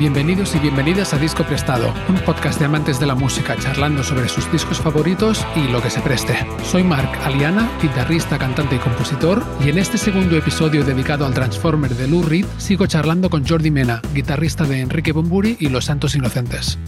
Bienvenidos y bienvenidas a Disco Prestado, un podcast de amantes de la música charlando sobre sus discos favoritos y lo que se preste. Soy Mark Aliana, guitarrista, cantante y compositor, y en este segundo episodio dedicado al Transformer de Lou Reed sigo charlando con Jordi Mena, guitarrista de Enrique Bumburi y Los Santos Inocentes.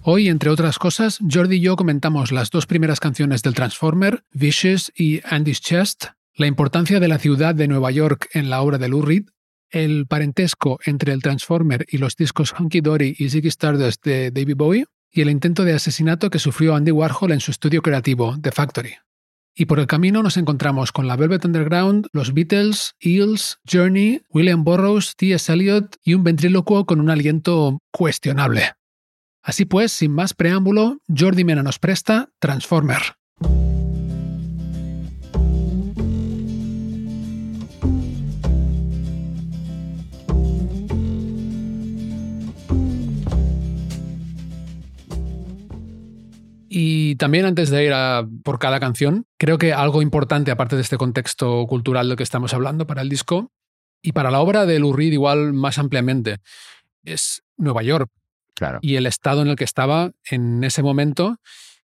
Hoy, entre otras cosas, Jordi y yo comentamos las dos primeras canciones del Transformer, Vicious y Andy's Chest, la importancia de la ciudad de Nueva York en la obra de Lou Reed, el parentesco entre el Transformer y los discos Hunky Dory y Ziggy Stardust de David Bowie, y el intento de asesinato que sufrió Andy Warhol en su estudio creativo, The Factory. Y por el camino nos encontramos con la Velvet Underground, los Beatles, Eels, Journey, William Burroughs, T.S. Eliot y un ventrílocuo con un aliento cuestionable. Así pues, sin más preámbulo, Jordi Mena nos presta Transformer. Y también antes de ir a por cada canción, creo que algo importante, aparte de este contexto cultural del que estamos hablando para el disco, y para la obra de Lou Reed igual más ampliamente, es Nueva York. Claro. Y el estado en el que estaba en ese momento,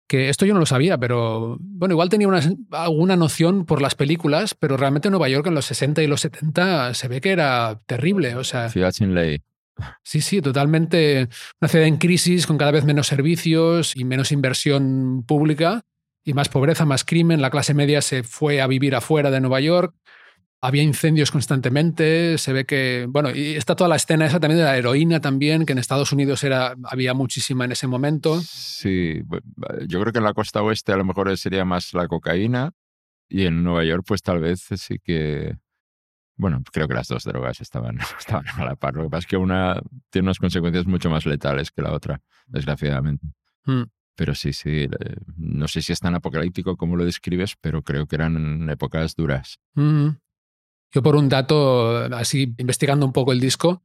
que esto yo no lo sabía, pero bueno, igual tenía una, alguna noción por las películas, pero realmente Nueva York en los 60 y los 70 se ve que era terrible. O sea, Ciudad sin ley. Sí, sí, totalmente. Una ciudad en crisis con cada vez menos servicios y menos inversión pública y más pobreza, más crimen. La clase media se fue a vivir afuera de Nueva York. Había incendios constantemente. Se ve que, bueno, y está toda la escena esa también de la heroína también, que en Estados Unidos era, había muchísima en ese momento. Sí, yo creo que en la costa oeste a lo mejor sería más la cocaína y en Nueva York pues tal vez sí que bueno, creo que las dos drogas estaban, estaban a la par. Lo que pasa es que una tiene unas consecuencias mucho más letales que la otra, desgraciadamente. Mm. Pero sí, sí, no sé si es tan apocalíptico como lo describes, pero creo que eran épocas duras. Mm. Yo por un dato, así investigando un poco el disco,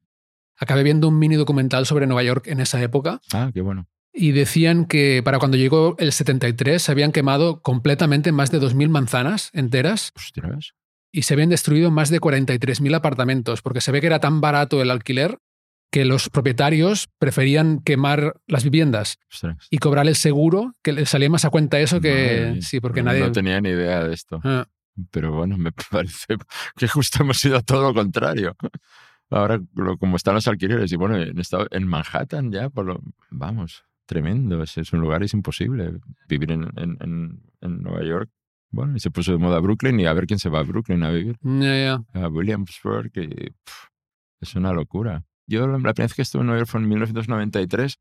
acabé viendo un mini documental sobre Nueva York en esa época. Ah, qué bueno. Y decían que para cuando llegó el 73 se habían quemado completamente más de 2.000 manzanas enteras. Ostras y se habían destruido más de 43.000 apartamentos, porque se ve que era tan barato el alquiler que los propietarios preferían quemar las viviendas Ostras. y cobrar el seguro, que les salía más a cuenta eso que... Sí, porque nadie... No tenía ni idea de esto. Ah, Pero bueno, me parece que justo hemos sido todo lo contrario. Ahora, lo- como están los alquileres, y bueno, en, estado, en Manhattan ya, por lo, vamos, tremendo. Es, es un lugar, es imposible vivir en, en, en Nueva York. Bueno, y se puso de moda Brooklyn y a ver quién se va a Brooklyn a vivir. ya, ya. A Williamsburg, y, es una locura. Yo la primera vez que estuve en Nueva York fue en 1993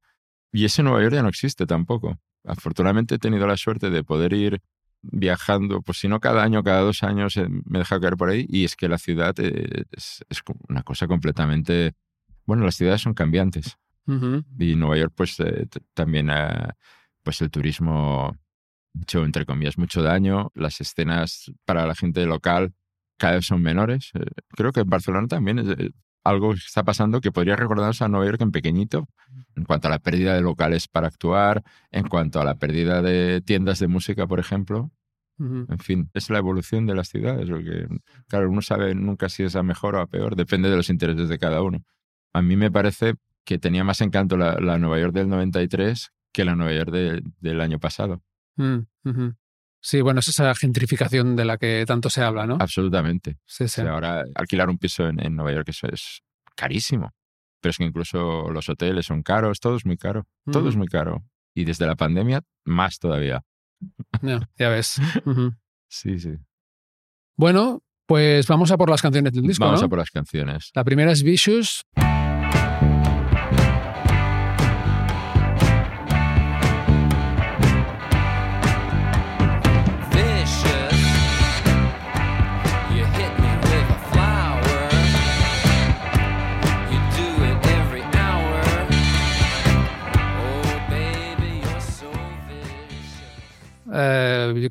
y ese Nueva York ya no existe tampoco. Afortunadamente he tenido la suerte de poder ir viajando, pues si no cada año, cada dos años eh, me he dejado caer por ahí y es que la ciudad eh, es, es una cosa completamente... Bueno, las ciudades son cambiantes Ujú. y Nueva York pues eh, también ha- pues el turismo hecho entre comillas mucho daño, las escenas para la gente local cada vez son menores. Eh, creo que en Barcelona también es eh, algo que está pasando que podría recordarnos a Nueva York en pequeñito, en cuanto a la pérdida de locales para actuar, en cuanto a la pérdida de tiendas de música, por ejemplo. En fin, es la evolución de las ciudades, porque claro, uno sabe nunca si es a mejor o a peor, depende de los intereses de cada uno. A mí me parece que tenía más encanto la, la Nueva York del 93 que la Nueva York de- del año pasado. Mm. Sí, bueno, es esa gentrificación de la que tanto se habla, ¿no? Absolutamente. Sí, O sí. sea, ahora alquilar un piso en, en Nueva York eso es carísimo. Pero es que incluso los hoteles son caros, todo es muy caro. Todo es Ujú. muy caro. Y desde la pandemia, más todavía. Ya, ya ves. Sí, sí. Bueno, pues vamos a por las canciones del disco, Vamos ¿no? a por las canciones. La primera es vicious.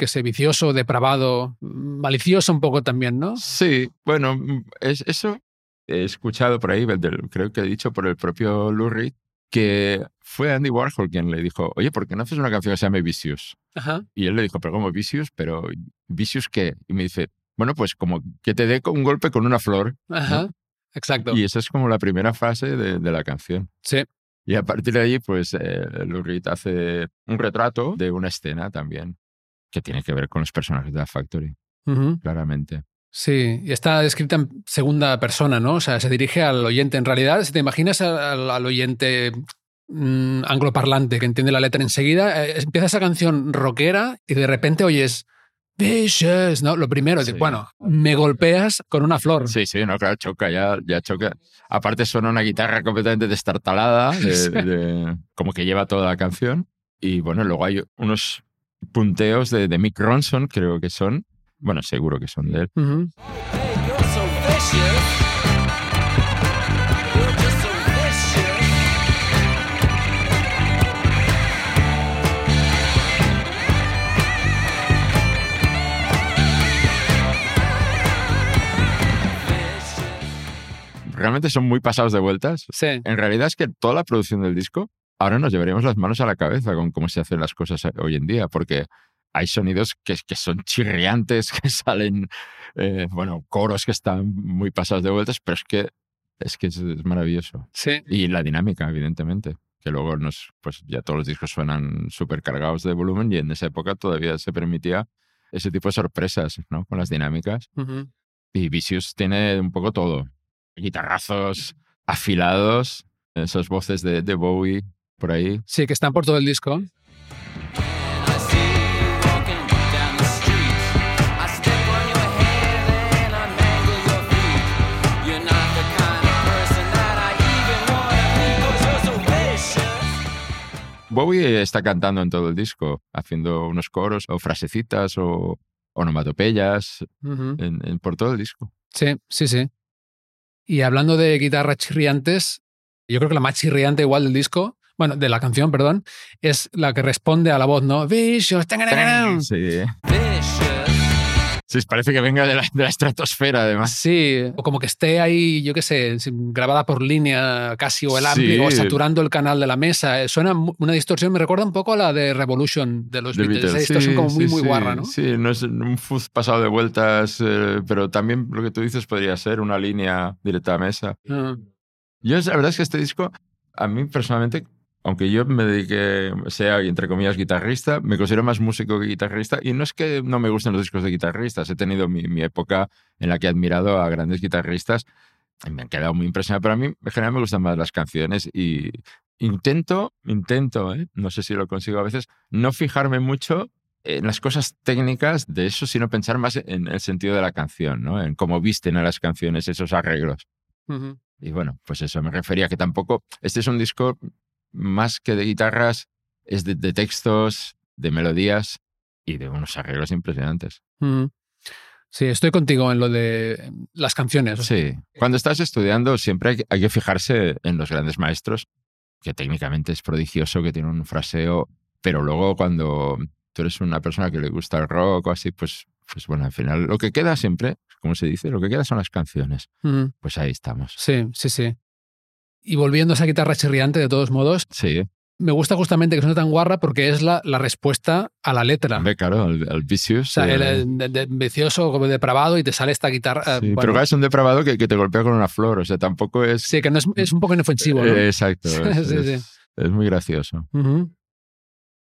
Qué sé, vicioso, depravado, malicioso un poco también, ¿no? Sí, bueno, mm, es, eso he escuchado por ahí, creo que he dicho por el propio Lou Reed, que fue Andy Warhol quien le dijo, oye, ¿por qué no haces una canción que se llame Vicious? Ajá. Y él le dijo, pero ¿cómo Vicious? Pero ¿Vicious qué? Y me dice, bueno, pues como que te dé un golpe con una flor. Ajá. exacto. Y esa es como la primera fase de, de la canción. Sí. Y a partir de allí, pues eh, Lou Reed hace un retrato de una escena también que tiene que ver con los personajes de la Factory, claramente. Sí, y está escrita en segunda persona, ¿no? O sea, se dirige al oyente. En realidad, si te imaginas al, al oyente mm, angloparlante que entiende la letra enseguida, eh, empieza esa canción rockera y de repente oyes Vicious, ¿no? Lo primero, es bueno, me golpeas con una flor. Sí, sí, no, claro, choca, ya, ya choca. Aparte suena una guitarra completamente destartalada, de- de- como que lleva toda la canción. Y bueno, luego hay unos punteos de, de Mick Ronson, creo que son. Bueno, seguro que son de él. Realmente son muy pasados de vueltas. Sí. En realidad es que toda la producción del disco, ahora nos llevaríamos las manos a la cabeza con cómo se hacen las cosas hoy en día, porque hay sonidos que, que son chirriantes, que salen, eh, bueno, coros que están muy pasados de vueltas, pero es que es, que es, es maravilloso. Sí. Y la dinámica, evidentemente, que luego nos, pues ya todos los discos suenan súper cargados de volumen y en esa época todavía se permitía ese tipo de sorpresas, ¿no? Con las dinámicas. Ujú. Y Vicious tiene un poco todo. Guitarrazos afilados, esas voces de, de Bowie por ahí. Sí, que están por todo el disco. Bowie está cantando en todo el disco, haciendo unos coros o frasecitas o onomatopeyas en- por todo el disco. Sí, sí, sí. Y hablando de guitarras chirriantes, yo creo que la más chirriante igual del disco, bueno, de la canción, perdón, es la que responde a la voz, ¿no? Vicious. Sí. Vicious. Sí, parece que venga de la, de la estratosfera, además. Sí, o como que esté ahí, yo qué sé, grabada por línea casi o el ampli, Sí. o saturando el canal de la mesa. Eh, Suena una distorsión, me recuerda un poco a la de Revolution de los The Beatles. Esa Beatles. distorsión Sí, como muy, sí, muy sí. guarra, ¿no? Sí, no es un fuzz pasado de vueltas, eh, pero también lo que tú dices podría ser una línea directa a mesa. Ah, Yo, la verdad es que este disco, a mí personalmente, aunque yo me dedique, sea, entre comillas, guitarrista, me considero más músico que guitarrista. Y no es que no me gusten los discos de guitarristas. He tenido mi, mi época en la que he admirado a grandes guitarristas y me han quedado muy impresionado. Pero a mí, en general, me gustan más las canciones y intento, intento, ¿eh? no sé si lo consigo a veces, no fijarme mucho en las cosas técnicas de eso, sino pensar más en el sentido de la canción, ¿no? En cómo visten a las canciones esos arreglos. Y bueno, pues eso me refería que tampoco. Este es un disco más que de guitarras, es de, de textos, de melodías y de unos arreglos impresionantes. Ujú. Sí, estoy contigo en lo de las canciones. Sí. Cuando estás estudiando, siempre hay, que- hay que fijarse en los grandes maestros, que técnicamente es prodigioso, que tiene un fraseo, pero luego cuando tú eres una persona que le gusta el rock o así, pues, pues bueno, al final lo que queda siempre, como se dice, lo que queda son las canciones. Pues ahí estamos. Sí, sí, sí. Y volviendo a esa guitarra chirriante, de todos modos, Sí, me gusta justamente que suene tan guarra porque es la, la respuesta a la letra. hombre, claro, el, el Vicious. O sea, el, eh, el de- de- vicioso, como depravado, y te sale esta guitarra. eh, Sí, bueno, pero claro, es un depravado que, que te golpea con una flor, o sea, tampoco es... sí, que no es, es un poco inofensivo. ¿no? Eh, exacto, es, Sí, es- es muy gracioso. Ujú.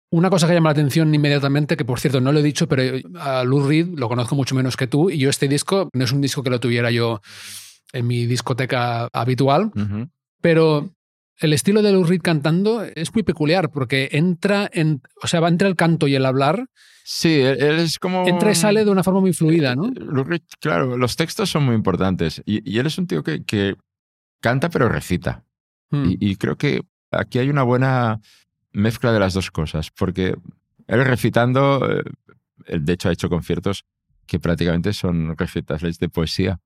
Una cosa que llama la atención inmediatamente, que por cierto no lo he dicho, pero a Lou Reed lo conozco mucho menos que tú, y yo este disco no es un disco que lo tuviera yo en mi discoteca habitual, Ujú. Pero el estilo de Lou Reed cantando es muy peculiar porque entra en, o sea, va entre el canto y el hablar, Sí, él, es como... entra y sale de una forma muy fluida, ¿no? Lou Reed, claro, los textos son muy importantes y, y él es un tío que, que canta pero recita. Mm. Y, y creo que aquí hay una buena mezcla de las dos cosas, porque él recitando, eh, de hecho ha hecho conciertos que prácticamente son recitales de poesía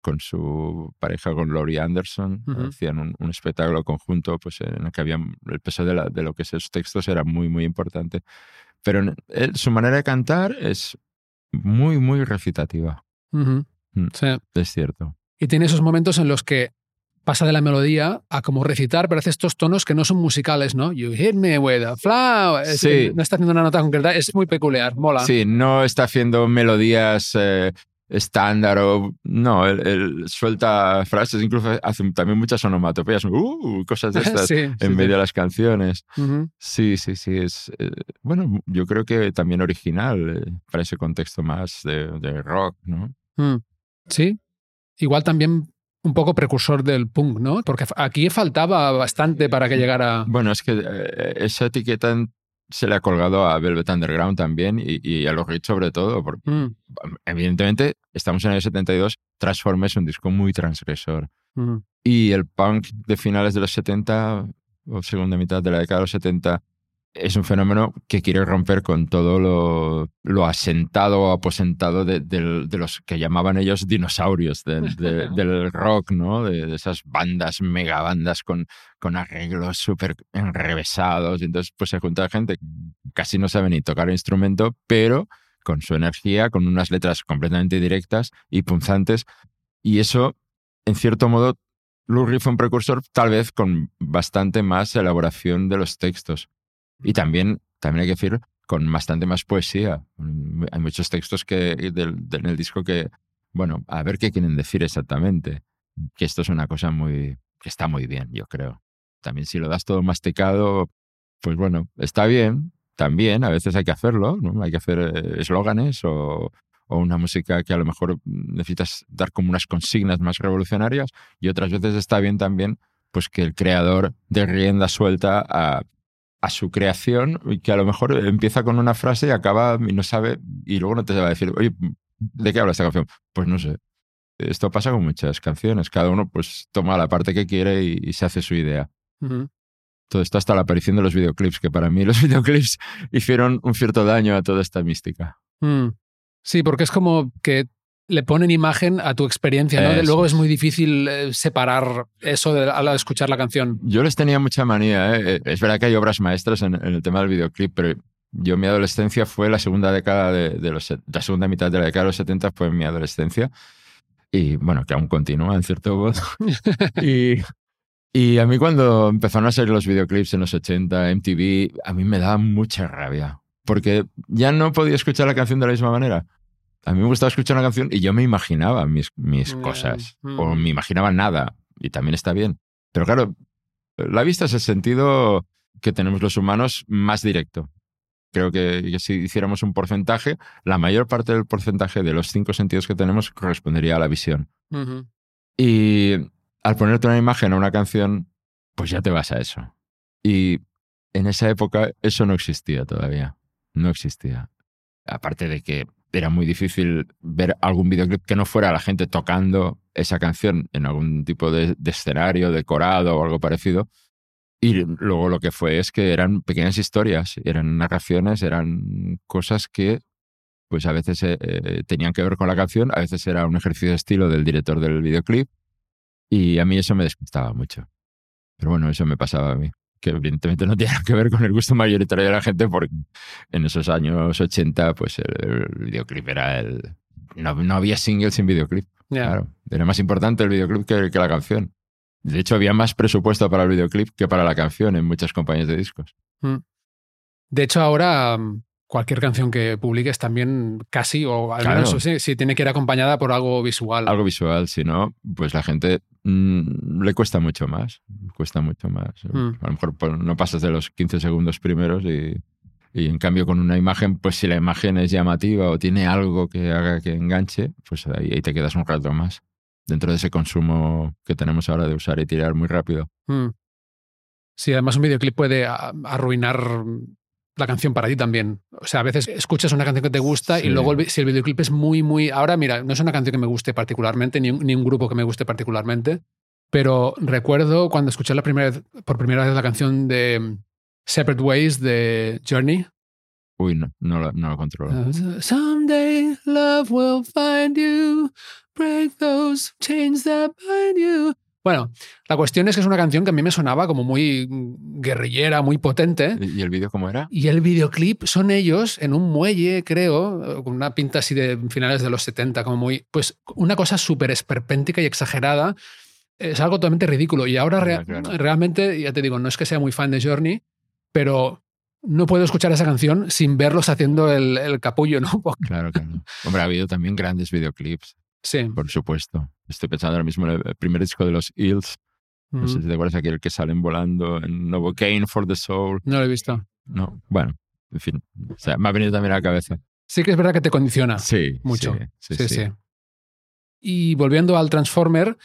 con su pareja, con Laurie Anderson. Ujú. Hacían un, un espectáculo conjunto pues, en el que había el peso de, la- de lo que son sus textos era muy, muy importante. Pero él, su manera de cantar es muy, muy recitativa, Ujú. Mm. Sí. es cierto. Y tiene esos momentos en los que pasa de la melodía a como recitar, pero hace estos tonos que no son musicales, ¿no? You hit me with a flower. Es Sí. No está haciendo una nota concreta, es muy peculiar, mola. Sí, no está haciendo melodías eh, estándar o no, él, él suelta frases, incluso hace también muchas onomatopeyas, uh, cosas de estas Sí, en sí, medio sí. de las canciones. Sí, sí, sí, es eh, bueno, yo creo que también original eh, para ese contexto más de, de rock, ¿no? Mm. Sí. Igual también un poco precursor del punk, ¿no? Porque aquí faltaba bastante para que llegara. Bueno, es que eh, esa etiqueta se le ha colgado a Velvet Underground también y, y a los Rich sobre todo, porque Mm, evidentemente estamos en el 72, Transform es un disco muy transgresor. Y el punk de finales de los 70 o segunda mitad de la década de los 70 es un fenómeno que quiere romper con todo lo, lo asentado o aposentado de, los que llamaban ellos dinosaurios del, de- del rock, ¿no? De, de esas bandas, megabandas con, con arreglos súper enrevesados. Y entonces pues se junta gente que casi no sabe ni tocar el instrumento, pero con su energía, con unas letras completamente directas y punzantes. Y eso, en cierto modo, Lou Reed fue un precursor tal vez con bastante más elaboración de los textos. Y también, también hay que decir, con bastante más poesía. Hay muchos textos que, del, del- en el disco que, bueno, a ver qué quieren decir exactamente. Que esto es una cosa muy, que está muy bien, yo creo. También si lo das todo masticado, pues bueno, está bien, también, a veces hay que hacerlo. Hay que hacer eh, eslóganes o, una música que a lo mejor necesitas dar como unas consignas más revolucionarias y otras veces está bien también pues que el creador dé rienda suelta a, su creación y que a lo mejor empieza con una frase y acaba y no sabe y luego no te va a decir, oye, ¿de qué habla esta canción? Pues no sé. Esto pasa con muchas canciones. Cada uno pues toma la parte que quiere y, se hace su idea. Todo esto hasta la aparición de los videoclips, que para mí los videoclips hicieron un cierto daño a toda esta mística. Mm. Sí, porque es como que le ponen imagen a tu experiencia, ¿no? Eso Luego es muy difícil eh, separar eso de, a la de escuchar la canción. Yo les tenía mucha manía. ¿eh? Eh, Es verdad que hay obras maestras en, en el tema del videoclip, pero yo mi adolescencia fue la segunda década de, de los, set- la segunda mitad de la década de los 70 fue mi adolescencia. Y bueno, que aún continúa en cierto modo. y, y a mí cuando empezaron a salir los videoclips en los 80, MTV, a mí me daba mucha rabia. Porque ya no podía escuchar la canción de la misma manera. A mí me gustaba escuchar una canción y yo me imaginaba mis, mis cosas. mm. O me imaginaba nada. Y también está bien. Pero claro, la vista es el sentido que tenemos los humanos más directo. Creo que, si hiciéramos un porcentaje, la mayor parte del porcentaje de los cinco sentidos que tenemos correspondería a la visión. Y al ponerte una imagen a una canción, pues ya te vas a eso. Y en esa época eso no existía todavía. No existía. Aparte de que era muy difícil ver algún videoclip que no fuera la gente tocando esa canción en algún tipo de, escenario, decorado o algo parecido. Y luego lo que fue es que eran pequeñas historias, eran narraciones, eran cosas que pues a veces eh, eh, tenían que ver con la canción, a veces era un ejercicio de estilo del director del videoclip y a mí eso me despistaba mucho. Pero bueno, eso me pasaba a mí, que evidentemente no tiene nada que ver con el gusto mayoritario de la gente porque en esos años 80 pues el, videoclip era el... No, no había single sin videoclip. Claro, era más importante el videoclip que, que la canción. De hecho, había más presupuesto para el videoclip que para la canción en muchas compañías de discos. De hecho, ahora mm, cualquier canción que publiques también casi, o al Claro. menos sí, sí, tiene que ir acompañada por algo visual. Algo visual, si no, pues la gente mm, le cuesta mucho más. Cuesta mucho más. Mm. A lo mejor pues, no pasas de los 15 segundos primeros y, y en cambio con una imagen, pues si la imagen es llamativa o tiene algo que haga que enganche, pues ahí, ahí te quedas un rato más. Dentro de ese consumo que tenemos ahora de usar y tirar muy rápido. Mm. Sí, además un videoclip puede arruinar la canción para ti también. O sea, a veces escuchas una canción que te gusta y luego el si el videoclip es muy, muy... Ahora, mira, no es una canción que me guste particularmente, ni un, ni un grupo que me guste particularmente, pero recuerdo cuando escuché la primera vez- por primera vez la canción de mm, Separate Ways de Journey. Uy, no, no, lo, no lo controlo. Uh, Someday love will find you, break those chains that bind you. Bueno, la cuestión es que es una canción que a mí me sonaba como muy mm, guerrillera, muy potente. ¿Y el vídeo cómo era? Y el videoclip son ellos en un muelle, creo, con una pinta así de finales de los 70, como muy. Pues una cosa súper esperpéntica y exagerada. Es algo totalmente ridículo. Y ahora rea- claro. realmente, ya te digo, no es que sea muy fan de Journey, pero no puedo escuchar esa canción sin verlos haciendo el, el capullo, ¿no? Claro, claro. Hombre, ha habido también grandes videoclips, Sí. por supuesto. Estoy pensando ahora mismo en el primer disco de los Eels. No sé si te acuerdas aquel que salen volando en Novocaine for the Soul. No lo he visto. No, bueno, en fin. O sea, me ha venido también a la cabeza. Sí que es verdad que te condiciona Sí. Mucho. Sí, Sí, sí. Y volviendo al Transformer.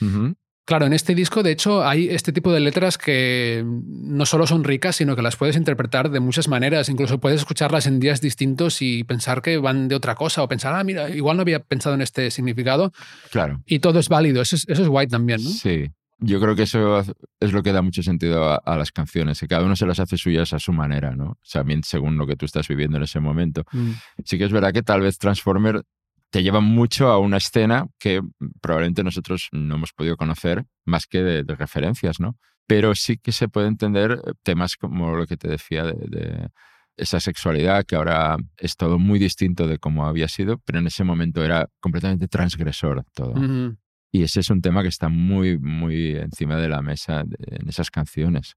Claro, en este disco, de hecho, hay este tipo de letras que no solo son ricas, sino que las puedes interpretar de muchas maneras. Incluso puedes escucharlas en días distintos y pensar que van de otra cosa o pensar, ah, mira, igual no había pensado en este significado. Claro. Y todo es válido. Eso es, eso es guay también, ¿no? Sí. Yo creo que eso es lo que da mucho sentido a, a las canciones, que cada uno se las hace suyas a su manera, ¿no? O sea, bien según lo que tú estás viviendo en ese momento. Mm. Sí que es verdad que tal vez Transformer te lleva mucho a una escena que probablemente nosotros no hemos podido conocer más que de, de referencias, ¿no? Pero sí que se puede entender temas como lo que te decía de, de esa sexualidad, que ahora es todo muy distinto de cómo había sido, pero en ese momento era completamente transgresor todo. Ujú. Y ese es un tema que está muy, muy encima de la mesa de- en esas canciones.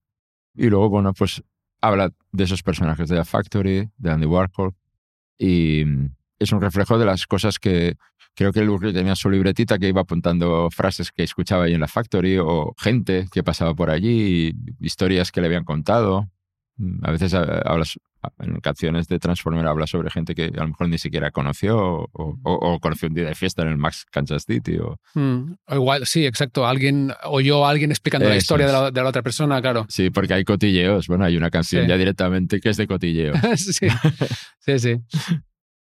Y luego, bueno, pues habla de esos personajes de la Factory, de Andy Warhol, y mm, es un reflejo de las cosas que creo que Reed tenía su libretita que iba apuntando frases que escuchaba ahí en la Factory o gente que pasaba por allí, historias que le habían contado. Mm, A veces ah, hablas en canciones de Transformer habla sobre gente que a lo mejor ni siquiera conoció o, o- o conoció un día de fiesta en el Max Kansas City o, Mm. O igual, sí, exacto. Alguien oyó a alguien explicando la historia de la, de la otra persona, claro. Sí, porque hay cotilleos. Bueno, hay una canción Sí. ya directamente que es de cotilleo. sí, sí, sí.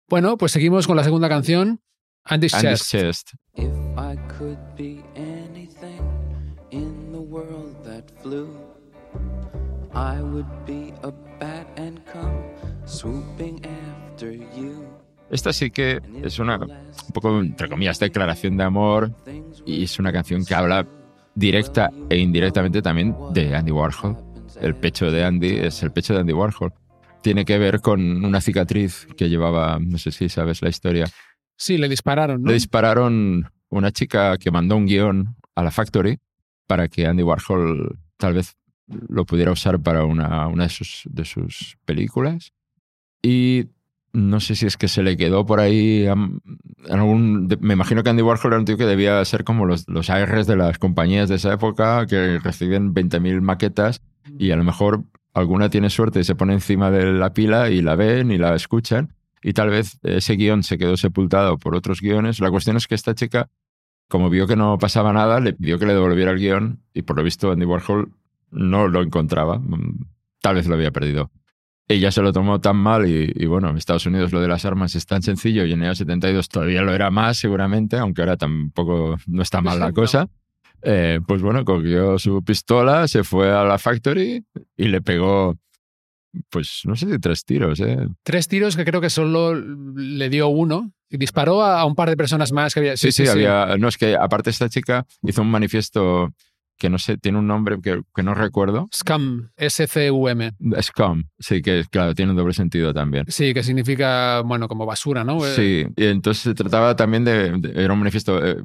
Bueno, pues seguimos con la segunda canción, Andy's Andy's Chest. Chest. If I could be anything in the world that flew, I would be a bat and come swooping after you. Esta sí que es una, un poco, entre comillas, declaración de amor y es una canción que habla directa e indirectamente también de Andy Warhol. El pecho de Andy es el pecho de Andy Warhol. Tiene que ver con una cicatriz que llevaba, no sé si sabes la historia. Sí, le dispararon, ¿no? Le dispararon una chica que mandó un guion a la Factory para que Andy Warhol tal vez lo pudiera usar para una, una de, sus, de sus películas. Y no sé si es que se le quedó por ahí algún... Me imagino que Andy Warhol era un tío que debía ser como los, los ARs de las compañías de esa época que reciben 20.000 maquetas y a lo mejor alguna tiene suerte y se pone encima de la pila y la ven y la escuchan y tal vez ese guion se quedó sepultado por otros guiones. La cuestión es que esta chica, como vio que no pasaba nada, le pidió que le devolviera el guion y por lo visto Andy Warhol no lo encontraba. Mm, Tal vez lo había perdido. Ella se lo tomó tan mal y, y bueno, en Estados Unidos lo de las armas es tan sencillo y en el 72 todavía lo era más seguramente, aunque ahora tampoco no está mal la cosa. Eh, pues bueno, cogió su pistola, se fue a la factory y le pegó, pues no sé si tres tiros, ¿eh? Tres tiros que creo que solo le dio uno y disparó a, a un par de personas más que había. Sí, sí, había. No, es que aparte esta chica hizo un manifiesto que no sé, tiene un nombre que, que no recuerdo. Scum, S-C-U-M. Scum, sí, que claro, tiene un doble sentido también. Sí, que significa, bueno, como basura, ¿no? Eh, Sí, y entonces se trataba también de, de- era un manifiesto, eh,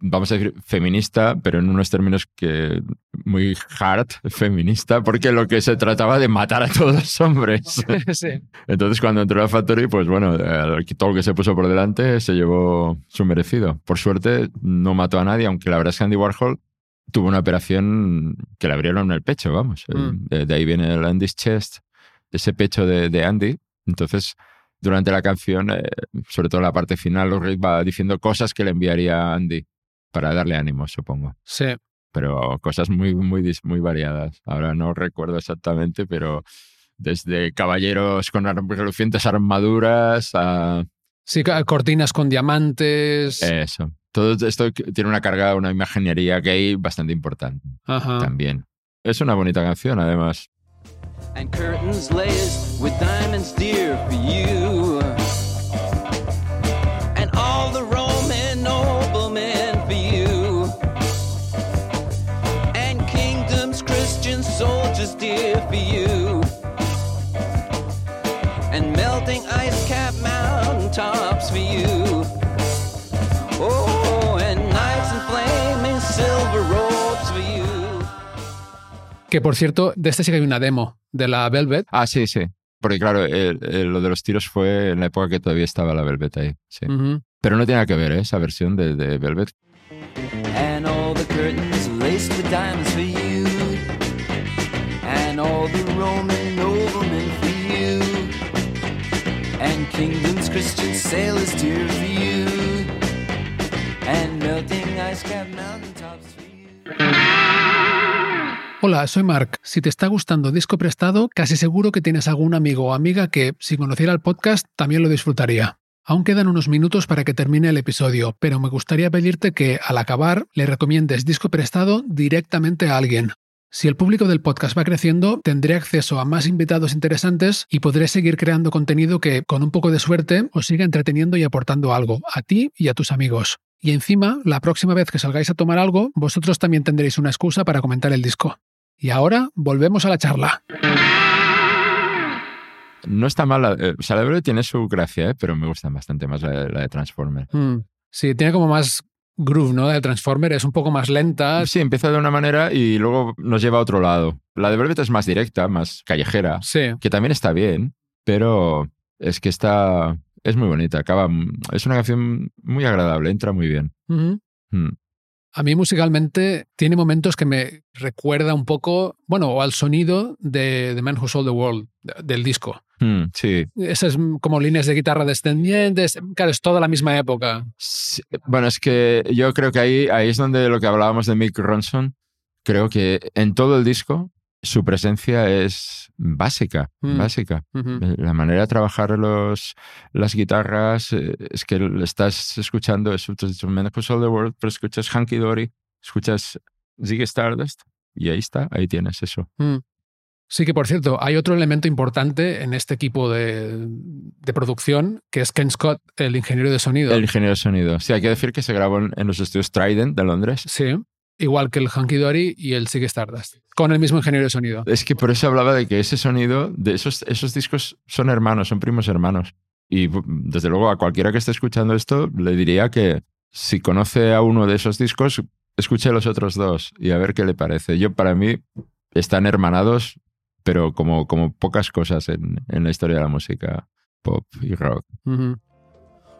vamos a decir, feminista, pero en unos términos que muy hard, feminista, porque lo que se trataba de matar a todos los hombres. sí. Entonces cuando entró a la Factory, pues bueno, todo lo que se puso por delante se llevó su merecido. Por suerte no mató a nadie, aunque la verdad es que Andy Warhol tuvo una operación que le abrieron el pecho, vamos. Mm. de, de ahí viene el Andy's Chest, ese pecho de, de Andy. Entonces, durante la canción, eh, sobre todo en la parte final, Reed va diciendo cosas que le enviaría a Andy para darle ánimo, supongo. Sí. Pero cosas muy, muy, muy variadas. Ahora no recuerdo exactamente, pero desde caballeros con relucientes armaduras a Sí, cortinas con diamantes. eso. Todo esto tiene una carga, una imaginería gay bastante importante Ajá. también. Es una bonita canción, además. and curtains laced with diamonds dear for you. Que por cierto, de este sí que hay una demo de la Velvet. Ah, sí, sí. porque claro, el- el- lo de los tiros fue en la época que todavía estaba la Velvet ahí. Sí. Ujú. Pero no tiene nada que ver, ¿eh? esa versión de, de Velvet. And all the curtains laced with diamonds for you. And all the Roman noblemen for you. And kingdoms, Christian sailors dear for you. And melting ice cap mountaintops for you. Hola, soy Mark. Si te está gustando Disco Prestado, casi seguro que tienes algún amigo o amiga que, si conociera el podcast, también lo disfrutaría. Aún quedan unos minutos para que termine el episodio, pero me gustaría pedirte que, al acabar, le recomiendes Disco Prestado directamente a alguien. Si el público del podcast va creciendo, tendré acceso a más invitados interesantes y podré seguir creando contenido que, con un poco de suerte, os siga entreteniendo y aportando algo, a ti y a tus amigos. Y encima, la próxima vez que salgáis a tomar algo, vosotros también tendréis una excusa para comentar el disco. Y ahora volvemos a la charla. No está mal, la- eh, o sea, la Velvet tiene su gracia, ¿eh? pero me gusta bastante más la, la de Transformer. Mm, Sí, tiene como más groove, ¿no? De Transformer es un poco más lenta. Sí, empieza de una manera y luego nos lleva a otro lado. La de Velvet es más directa, más callejera, Sí. que también está bien, pero es que está... Es muy bonita, acaba... Es una canción muy agradable, entra muy bien. Mm. A mí musicalmente tiene momentos que me recuerda un poco, bueno, al sonido de The Man Who Sold the World, de- del disco. Mm, sí. Esas como líneas de guitarra descendientes, claro, es toda la misma época. Sí, Bueno, es que yo creo que ahí, ahí es donde lo que hablábamos de Mick Ronson, creo que en todo el disco su presencia es básica, Mm. básica. Ujú. La manera de trabajar los, las guitarras eh, es que estás escuchando eso, tú has dicho Man Who Sold the World, pero escuchas Hanky Dory, escuchas Ziggy Stardust y ahí está, ahí tienes eso. Mm. Sí que, por cierto, hay otro elemento importante en este equipo de, de producción, que es Ken Scott, el ingeniero de sonido. El ingeniero de sonido. Sí, hay que decir que se grabó en, en los estudios Trident de Londres. Sí, igual que el Hunky Dory y el Ziggy Stardust, con el mismo ingeniero de sonido. Es que por eso hablaba de que ese sonido, de esos, esos discos son hermanos, son primos hermanos. Y desde luego a cualquiera que esté escuchando esto le diría que si conoce a uno de esos discos, escuche los otros dos y a ver qué le parece. Yo para mí están hermanados, pero como, como pocas cosas en, en la historia de la música pop y rock. Ujú.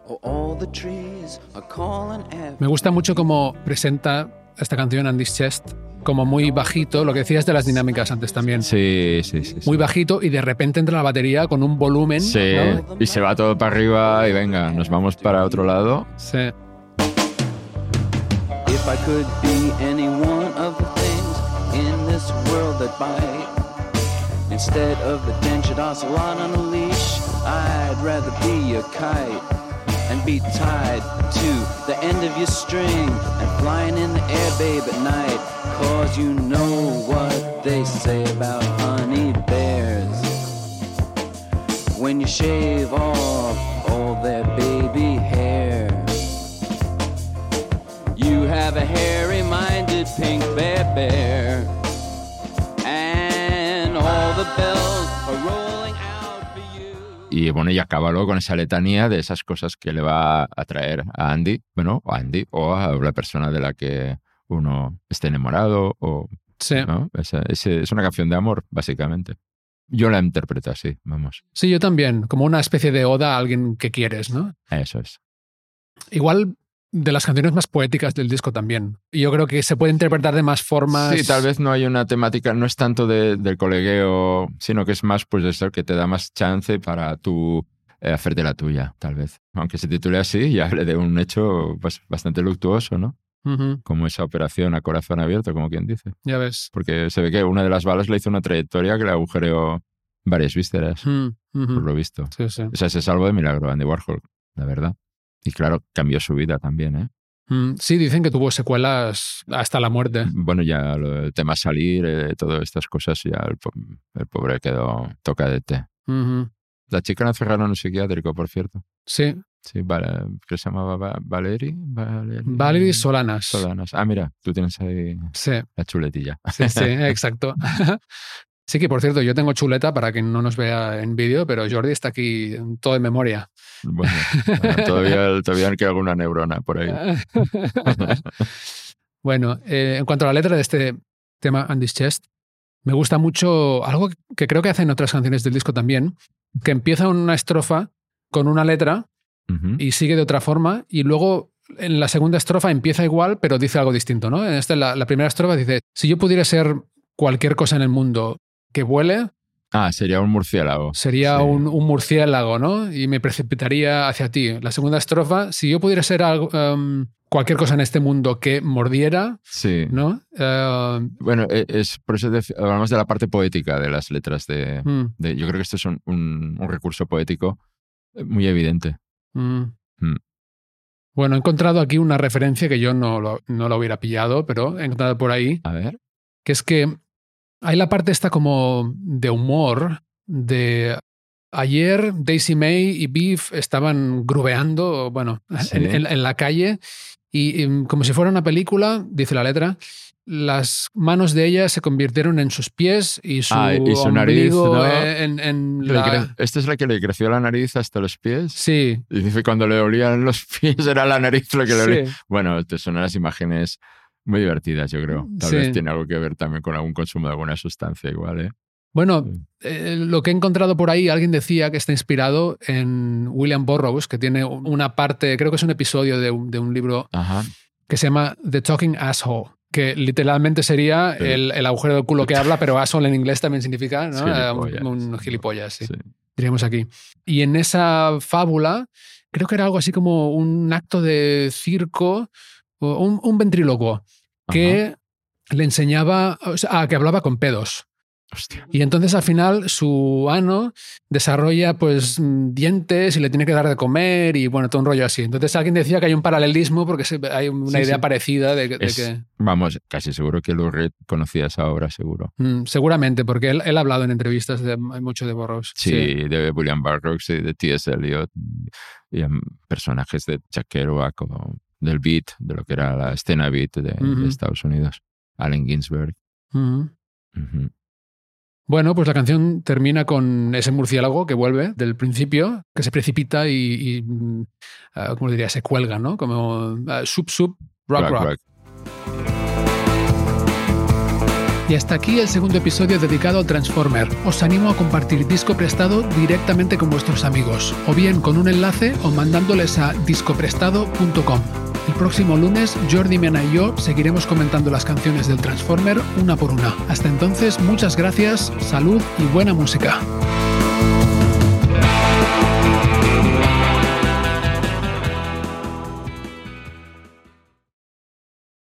Oh, after Me gusta mucho cómo presenta esta canción Andy's Chest, como muy bajito, lo que decías de las dinámicas antes también. Sí, sí, sí. sí. Muy bajito y de repente entra la batería con un volumen. Sí, ¿no? y se va todo para arriba y venga, nos vamos para otro lado. Sí. If I could be any one of the things in this world that bite, instead of the dentured ocelot on a leash, I'd rather be a kite and be tied to the end of your string and flying in the air, babe, at night. Cause you know what they say about honey bears. When you shave off all their baby hair. You have a hairy minded pink bear bear. And all the bells are rolling. Y bueno, y acaba luego con esa letanía de esas cosas que le va a atraer a Andy, bueno, a Andy, o a la persona de la que uno esté enamorado, o, Sí. ese- es una canción de amor, básicamente. Yo la interpreto así, vamos. Sí, yo también, como una especie de oda a alguien que quieres, ¿no? Eso es. Igual de las canciones más poéticas del disco también. Yo creo que se puede interpretar de más formas. Sí, tal vez no hay una temática, no es tanto de- del colegueo, sino que es más, pues eso, que te da más chance para tú eh, hacerte la tuya, tal vez. Aunque se titule así y hable de un hecho pues, bastante luctuoso, ¿no? Como esa operación a corazón abierto, como quien dice. ya ves. Porque se ve que una de las balas le hizo una trayectoria que le agujereó varias vísceras, Mm, por lo visto. Sí, sí. O sea, se salvó de milagro Andy Warhol, la verdad. Y claro, cambió su vida también, ¿eh? Mm, Sí, dicen que tuvo secuelas hasta la muerte. Bueno, ya el tema salir, eh, todas estas cosas, ya el, po- el pobre quedó toca de té. Ujú. La chica la encerraron en un psiquiátrico, por cierto. Sí, Sí, vale, que se llamaba Va- Valeri. Valeri Valerie Solanas. Solanas. Ah, mira, tú tienes ahí Sí, la chuletilla. sí, sí, exacto. Sí que, por cierto, yo tengo chuleta para quien no nos vea en vídeo, pero Jordi está aquí todo de memoria. Bueno, todavía, todavía queda alguna neurona por ahí. bueno, eh, en cuanto a la letra de este tema, Andy's Chest, Me gusta mucho algo que creo que hacen otras canciones del disco también, que empieza una estrofa con una letra y sigue de otra forma y luego en la segunda estrofa empieza igual pero dice algo distinto, ¿no? En esta, la, la primera estrofa dice, si yo pudiera ser cualquier cosa en el mundo que vuele, Ah, sería un murciélago. sería Sí. un, un murciélago, ¿no? Y me precipitaría hacia ti. La segunda estrofa, si yo pudiera ser algo, em, cualquier cosa en este mundo que mordiera, Sí. ¿no? Eh, Bueno, e- es por eso hablamos de la parte poética de las letras de, mm, de- yo creo que esto es un, un- un recurso poético eh, muy evidente. mm. Mm. Bueno, he encontrado aquí una referencia que yo no lo, no lo hubiera pillado, pero he encontrado por ahí, A ver. que es que hay la parte esta como de humor de ayer Daisy May y Beef estaban grubeando, bueno, Sí. en, en- en la calle y, y como si fuera una película, dice la letra, las manos de ella se convirtieron en sus pies y su, Ah, y su nariz, ¿no? en, en Le la- cre- ¿Esta es la que le creció la nariz hasta los pies? Sí, Y dice cuando le olían los pies era la nariz lo que le olía. sí. Bueno, te son unas imágenes muy divertidas, yo creo. Tal Sí. vez tiene algo que ver también con algún consumo de alguna sustancia igual, ¿eh? Bueno, eh, lo que he encontrado por ahí, alguien decía que está inspirado en William Burroughs, que tiene una parte, creo que es un episodio de un, de un libro Ajá. que se llama The Talking Asshole, que literalmente sería Sí. el, el agujero del culo que habla, pero asshole en inglés también significa ¿no? Gilipollas. Eh, un, un gilipollas, sí, Sí. diríamos aquí. Y en esa fábula, creo que era algo así como un acto de circo, o un, un ventrílocuo, que le enseñaba, o sea, ah, que hablaba con pedos. Hostia. Y entonces al final su ano desarrolla pues dientes y le tiene que dar de comer y bueno, todo un rollo así. Entonces alguien decía que hay un paralelismo porque hay una Sí, idea sí. parecida de, que- de Es- que... Vamos, casi seguro que Lou Reed conocía esa obra, seguro. Mm, seguramente, porque él, él ha hablado en entrevistas de mucho de Burroughs. Sí, de William Burroughs y de T.S. Eliot y, em, personajes de Jack Kerouac o del beat, de lo que era la escena beat de. Estados Unidos. Allen Ginsberg. Bueno, pues la canción termina con ese murciélago que vuelve del principio, que se precipita y, y, mm, ah, ¿cómo diría? Se cuelga, ¿no? Como ah, sub, sub, rock, rock. Y hasta aquí el segundo episodio dedicado al Transformer. Os animo a compartir disco prestado directamente con vuestros amigos, o bien con un enlace o mandándoles a discoprestado.com. El próximo lunes, Jordi Mena y yo seguiremos comentando las canciones del Transformer una por una. Hasta entonces, muchas gracias, salud y buena música.